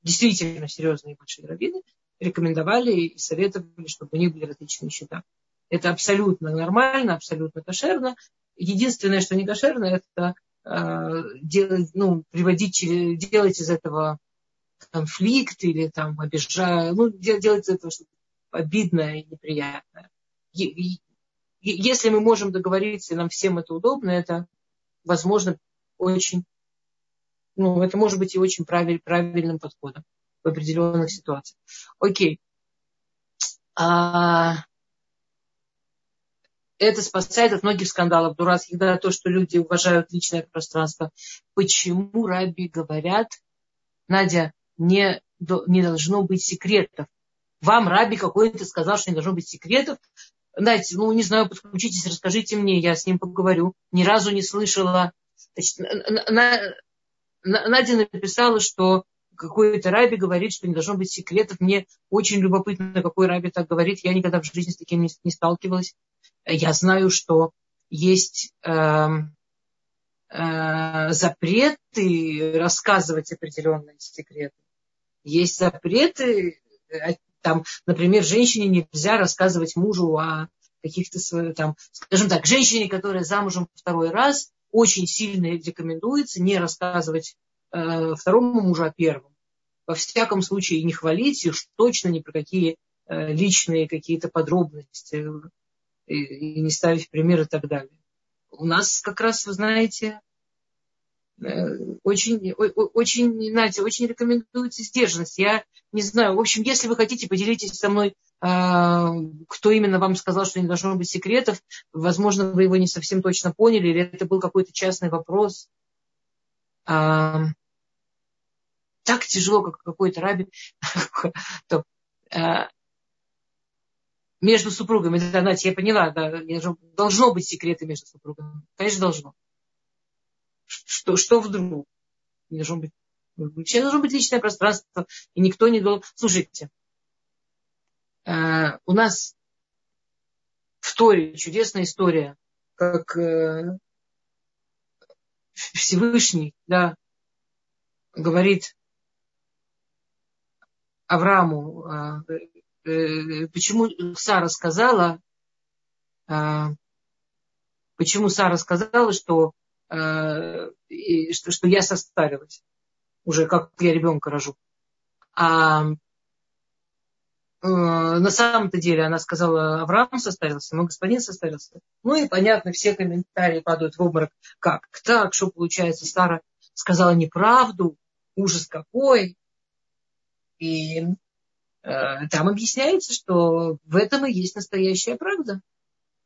действительно серьезные большие раввины, рекомендовали и советовали, чтобы у них были различные счета. Это абсолютно нормально, абсолютно кошерно. Единственное, что не кошерно, это э, делать, ну, приводить, делать из этого конфликт или там обижать, ну, делать из этого что-то обидное и неприятное. Если мы можем договориться, и нам всем это удобно, это, возможно, очень, ну, это может быть и очень правиль, правильным подходом в определенных ситуациях. Окей. А, это спасает от многих скандалов дурацких, да, то, что люди уважают личное пространство. Почему раби говорят, Надя, не, не должно быть секретов? Вам раби какой-то сказал, что не должно быть секретов. Надя, ну, не знаю, подключитесь, расскажите мне, я с ним поговорю. Ни разу не слышала. Значит, Надя написала, что какой-то раби говорит, что не должно быть секретов. Мне очень любопытно, какой раби так говорит. Я никогда в жизни с таким не, не сталкивалась. Я знаю, что есть э, э, запреты рассказывать определенные секреты. Есть запреты, э, там, например, женщине нельзя рассказывать мужу о каких-то своих, там, скажем так, женщине, которая замужем второй раз, очень сильно рекомендуется не рассказывать э, второму мужу о первом. Во всяком случае, не хвалить, и уж точно ни про какие э, личные какие-то подробности и, не ставить пример и так далее. У нас как раз, вы знаете, э, очень, очень, знаете, очень рекомендуется сдержанность. Я не знаю, в общем, если вы хотите, поделитесь со мной, а, кто именно вам сказал, что не должно быть секретов. Возможно, вы его не совсем точно поняли, или это был какой-то частный вопрос. А, так тяжело, как какой-то раби. Между супругами. Да, Надя, я поняла, да, должно быть секреты между супругами. Конечно, должно. Что, что вдруг? Не должно быть. Вообще должно быть личное пространство, и никто не должен... Слушайте, э, у нас в Торе чудесная история, как э, Всевышний, да, говорит Аврааму, э, почему Сара сказала, а, почему Сара сказала, что, что, что я состарилась, уже как я ребенка рожу. А на самом-то деле она сказала, Авраам состарился, но господин состарился. Ну и понятно, все комментарии падают в обморок. Как так, что получается, Сара сказала неправду, ужас какой. И э, там объясняется, что в этом и есть настоящая правда.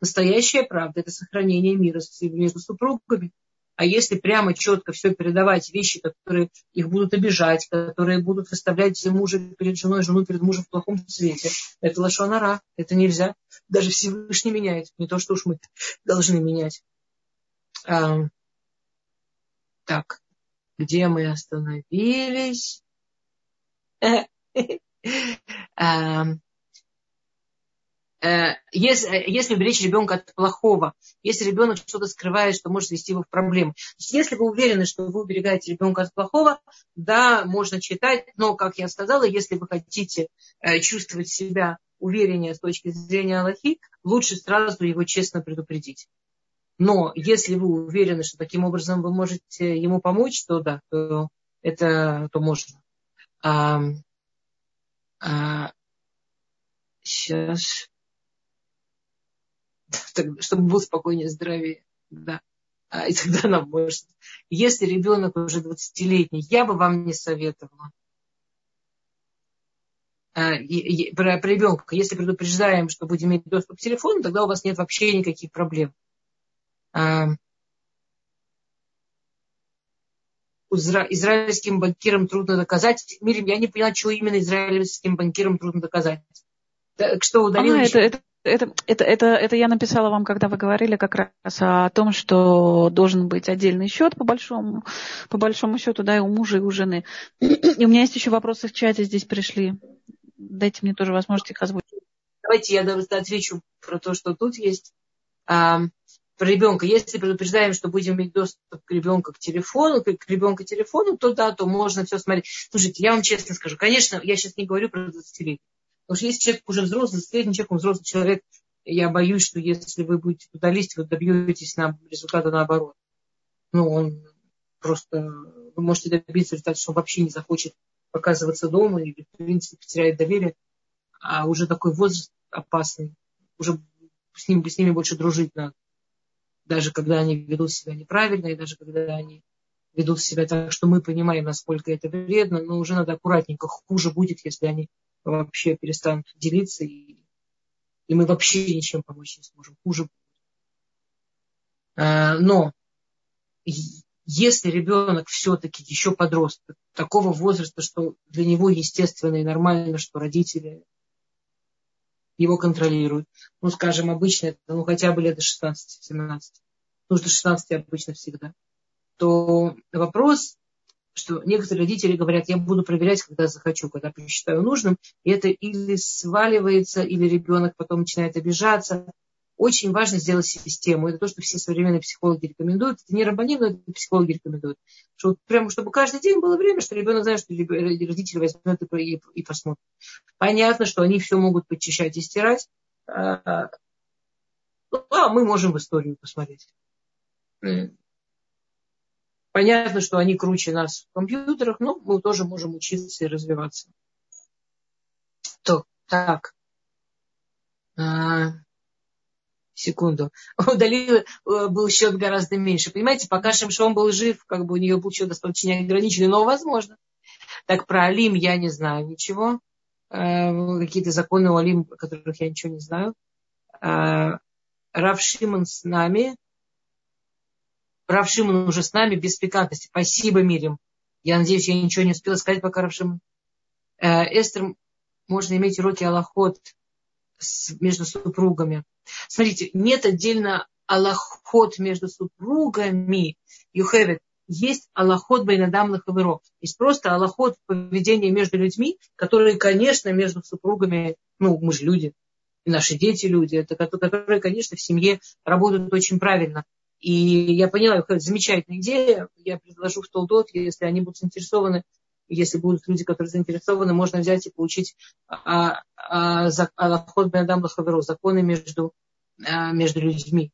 Настоящая правда – это сохранение мира между супругами. А если прямо четко все передавать, вещи, которые их будут обижать, которые будут выставлять мужа перед женой, жену перед мужем в плохом свете, это лошонара, это нельзя. Даже Всевышний меняет, не то, что уж мы должны менять. А, так, где мы остановились? Э, если, если уберечь ребенка от плохого, если ребенок что-то скрывает, что может ввести его в проблемы. Если вы уверены, что вы уберегаете ребенка от плохого, да, можно читать, но, как я сказала, если вы хотите э, чувствовать себя увереннее с точки зрения Аллахи, лучше сразу его честно предупредить. Но если вы уверены, что таким образом вы можете ему помочь, то да, то это то можно. А, сейчас чтобы был спокойнее, здоровее. Да. А, и тогда нам может. Если ребенок уже 20-летний, я бы вам не советовала. А, про, про ребенка. Если предупреждаем, что будем иметь доступ к телефону, тогда у вас нет вообще никаких проблем. А, израильским банкирам трудно доказать. Мирим, я не поняла, чего именно израильским банкирам трудно доказать. Так что удалил а, это, это, это, это, это, это я написала вам, когда вы говорили как раз о том, что должен быть отдельный счет по большому, по большому счету, да, и у мужа, и у жены. И у меня есть еще вопросы в чате здесь пришли. Дайте мне тоже возможность их озвучить. Давайте я отвечу про то, что тут есть. Про ребенка. Если предупреждаем, что будем иметь доступ к ребенку к телефону, к ребенку к телефону, то да, то можно все смотреть. Слушайте, я вам честно скажу, конечно, я сейчас не говорю про 20-летних. Потому что если человек уже взрослый, средний человек, он взрослый человек, я боюсь, что если вы будете туда лезть, вы добьетесь на результата наоборот. Ну, он просто, вы можете добиться результата, что он вообще не захочет показываться дома или, в принципе, потеряет доверие. А уже такой возраст опасный. Уже с, ним, с ними больше дружить надо. Даже когда они ведут себя неправильно, и даже когда они ведут себя так, что мы понимаем, насколько это вредно, но уже надо аккуратненько. Хуже будет, если они вообще перестанут делиться, и, и мы вообще ничем помочь не сможем. Хуже будет. А, но если ребенок все-таки еще подросток, такого возраста, что для него естественно и нормально, что родители его контролируют. Ну, скажем, обычно ну, хотя бы лет до 16-17. Ну, до 16 обычно всегда. То вопрос что некоторые родители говорят, я буду проверять, когда захочу, когда посчитаю нужным, и это или сваливается, или ребенок потом начинает обижаться. Очень важно сделать систему. Это то, что все современные психологи рекомендуют. Это не рабани, но это психологи рекомендуют. Что вот прямо, чтобы каждый день было время, что ребенок знает, что родители возьмут и, и посмотрят. Понятно, что они все могут подчищать и стирать. А, ну, а мы можем в историю посмотреть. Понятно, что они круче нас в компьютерах, но мы тоже можем учиться и развиваться. То, так. А, секунду. У Далилы э, был счет гораздо меньше. Понимаете, пока Шимшон был жив, как бы у нее был счет достаточно ограниченный, но возможно. Так про Алим я не знаю ничего. А, какие-то законы у Алим, о которых я ничего не знаю. А, Рав Шимон с нами. Рав Шимон уже с нами без пикантности. Спасибо, Мирим. Я надеюсь, я ничего не успела сказать пока Рав Шимон. Э, Эстер, можно иметь уроки Аллахот между супругами. Смотрите, нет отдельно Аллахот между супругами. You have it. Есть Аллахот Байнадам Хаверо. Есть просто Аллахот поведения между людьми, которые, конечно, между супругами, ну, мы же люди, и наши дети люди, это, которые, конечно, в семье работают очень правильно. И я поняла, какая замечательная идея. Я предложу в Толдот, если они будут заинтересованы, если будут люди, которые заинтересованы, можно взять и получить а, а, а, ход Бенадам Лахаверу, законы между, а, между людьми.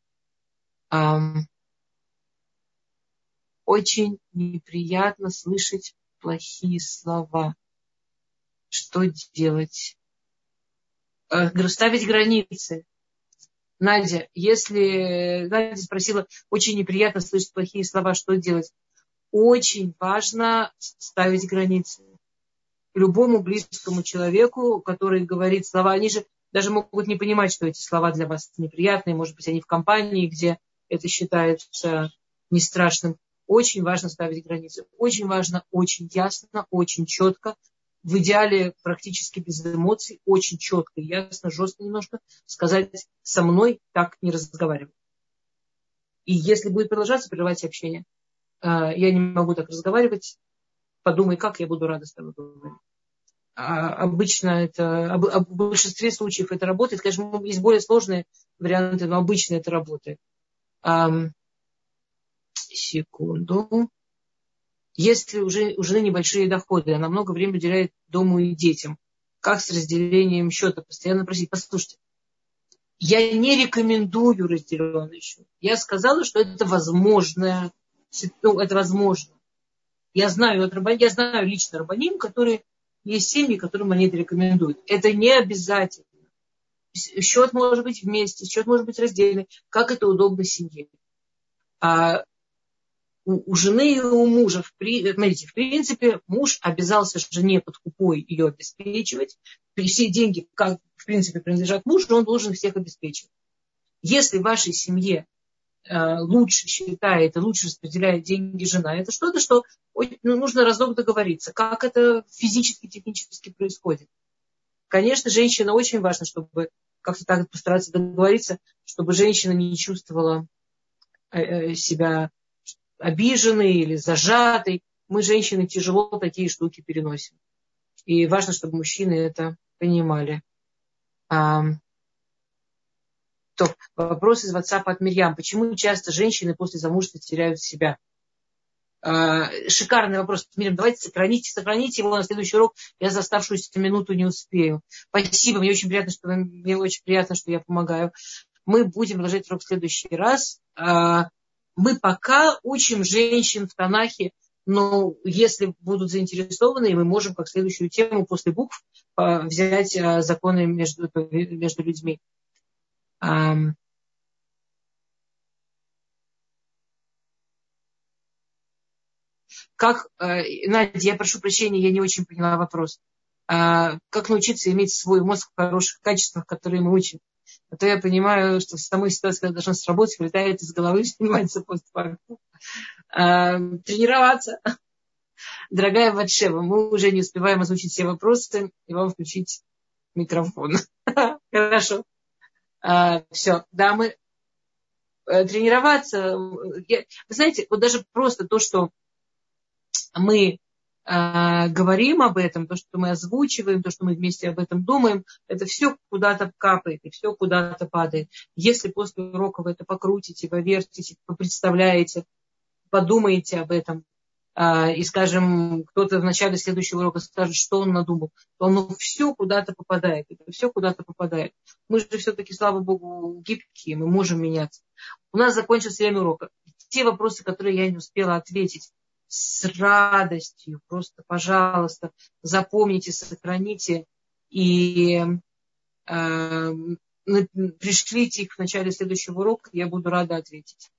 Очень неприятно слышать плохие слова. Что делать? Говорю, ставить границы. Надя, если Надя спросила, очень неприятно слышать плохие слова, что делать? Очень важно ставить границы. Любому близкому человеку, который говорит слова, они же даже могут не понимать, что эти слова для вас неприятные, может быть, они в компании, где это считается не страшным. Очень важно ставить границы. Очень важно, очень ясно, очень четко в идеале практически без эмоций, очень четко, ясно, жестко немножко сказать со мной так не разговаривай. И если будет продолжаться, прерывайте общение. А, я не могу так разговаривать, подумай, как я буду рада с тобой говорить. А обычно это, в большинстве случаев это работает. Конечно, есть более сложные варианты, но обычно это работает. Секунду. Если уже, у жены небольшие доходы, она много времени уделяет дому и детям, как с разделением счета? Постоянно просить, послушайте, я не рекомендую разделенный счет. Я сказала, что это возможно. Ну, это возможно. Я знаю, я знаю лично рабаним, которые есть семьи, которым они это рекомендуют. Это не обязательно. Счет может быть вместе, счет может быть раздельный, как это удобно семье. А у, у жены и у мужа, в, смотрите, в принципе, муж обязался жене под купой ее обеспечивать. Все деньги, как в принципе принадлежат мужу, он должен всех обеспечивать. Если в вашей семье лучше считает и лучше распределяет деньги жена, это что-то, что ну, нужно разок договориться, как это физически, технически происходит. Конечно, женщина очень важно, чтобы как-то так постараться договориться, чтобы женщина не чувствовала э, э, себя обиженный или зажатый. Мы, женщины, тяжело такие штуки переносим. И важно, чтобы мужчины это понимали. А, то, вопрос из WhatsApp от Мирьям. Почему часто женщины после замужества теряют себя? А, шикарный вопрос. Мирьям, давайте сохраните, сохраните его на следующий урок. Я за оставшуюся минуту не успею. Спасибо, мне очень приятно, что, мне очень приятно, что я помогаю. Мы будем продолжать урок в следующий раз. А, мы пока учим женщин в Танахе, но если будут заинтересованы, мы можем как следующую тему после букв а, взять законы между, между людьми. Как, э, Надя, я прошу прощения, я не очень поняла вопрос. Как научиться иметь свой мозг в хороших качествах, которые мы учим? а то я понимаю, что в самой ситуации, когда должна сработать, вылетает из головы, снимается постфактум. А, тренироваться. Дорогая Ватшева, мы уже не успеваем озвучить все вопросы и вам включить микрофон. Хорошо. А, все, дамы, э, тренироваться. Вы знаете, вот даже просто то, что мы э, говорим об этом, то, что мы озвучиваем, то, что мы вместе об этом думаем, это все куда-то капает и все куда-то падает. Если после урока вы это покрутите, повертите, представляете, подумаете об этом, и, скажем, кто-то в начале следующего урока скажет, что он надумал, то оно все куда-то попадает. Это все куда-то попадает. Мы же все-таки, слава богу, гибкие, мы можем меняться. У нас закончился время урока. Те вопросы, которые я не успела ответить, с радостью. Просто, пожалуйста, запомните, сохраните и э, пришлите их в начале следующего урока, я буду рада ответить.